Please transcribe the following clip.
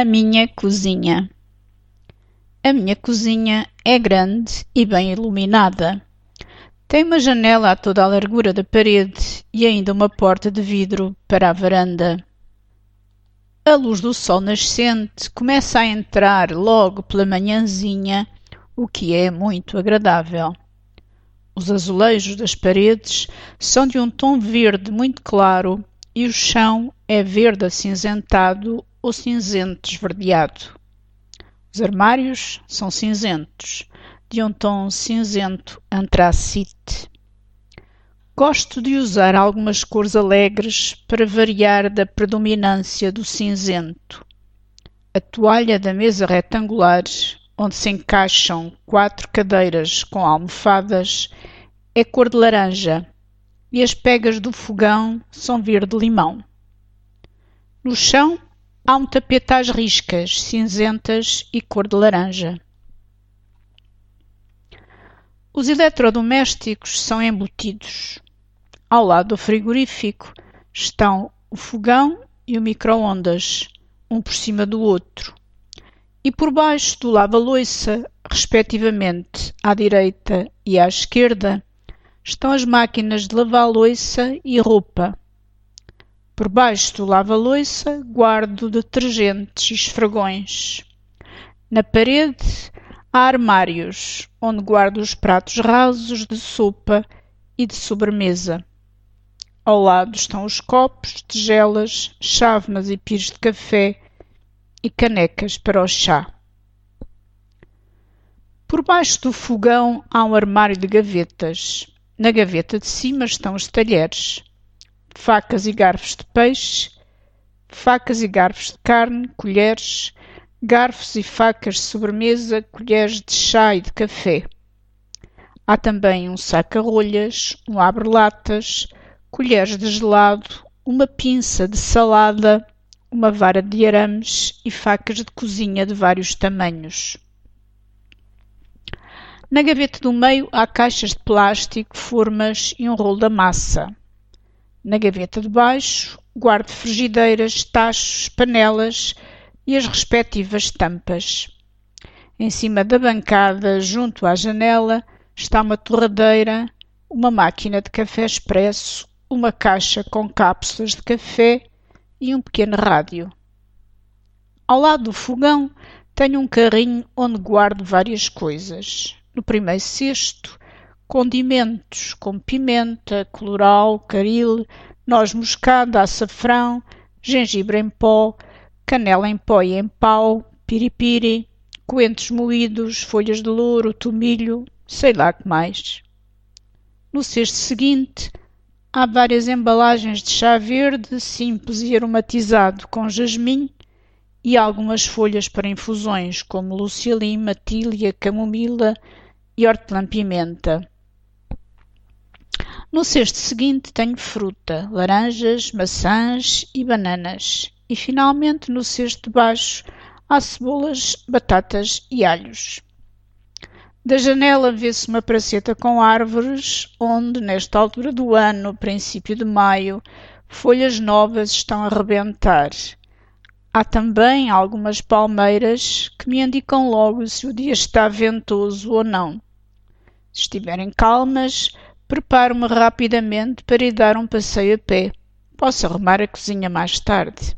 A minha cozinha. A minha cozinha é grande e bem iluminada. Tem uma janela a toda a largura da parede e ainda uma porta de vidro para a varanda. A luz do sol nascente começa a entrar logo pela manhãzinha, o que é muito agradável. Os azulejos das paredes são de um tom verde muito claro e o chão é verde acinzentado ou cinzento esverdeado. Os armários são cinzentos, de um tom cinzento antracite. Gosto de usar algumas cores alegres para variar da predominância do cinzento. A toalha da mesa retangular, onde se encaixam quatro cadeiras com almofadas, é cor de laranja e as pegas do fogão são verde-limão. No chão há um tapete às riscas, cinzentas e cor de laranja. Os eletrodomésticos são embutidos. Ao lado do frigorífico estão o fogão e o micro-ondas, um por cima do outro. E por baixo do lava-loiça, respectivamente à direita e à esquerda, estão as máquinas de lavar louça e roupa. Por baixo do lava-louça guardo detergentes e esfregões. Na parede há armários onde guardo os pratos rasos de sopa e de sobremesa. Ao lado estão os copos, tigelas, chávenas e pires de café e canecas para o chá. Por baixo do fogão há um armário de gavetas. Na gaveta de cima estão os talheres, facas e garfos de peixe, facas e garfos de carne, colheres, garfos e facas de sobremesa, colheres de chá e de café. Há também um saca-rolhas, um abre-latas, colheres de gelado, uma pinça de salada, uma vara de arames e facas de cozinha de vários tamanhos. Na gaveta do meio há caixas de plástico, formas e um rolo da massa. Na gaveta de baixo guardo frigideiras, tachos, panelas e as respectivas tampas. Em cima da bancada, junto à janela, está uma torradeira, uma máquina de café expresso, uma caixa com cápsulas de café e um pequeno rádio. Ao lado do fogão tenho um carrinho onde guardo várias coisas. No primeiro cesto, condimentos como pimenta, coloral, caril, noz moscada, açafrão, gengibre em pó, canela em pó e em pau, piripiri, coentros moídos, folhas de louro, tomilho, sei lá que mais. No cesto seguinte, há várias embalagens de chá verde, simples e aromatizado com jasmim e algumas folhas para infusões como lucialim, matília, camomila e hortelã-pimenta. No cesto seguinte tenho fruta, laranjas, maçãs e bananas. E finalmente no cesto de baixo há cebolas, batatas e alhos. Da janela vê-se uma praceta com árvores, onde, nesta altura do ano, princípio de maio, folhas novas estão a rebentar. Há também algumas palmeiras que me indicam logo se o dia está ventoso ou não. Se estiverem calmas, preparo-me rapidamente para ir dar um passeio a pé. Posso arrumar a cozinha mais tarde.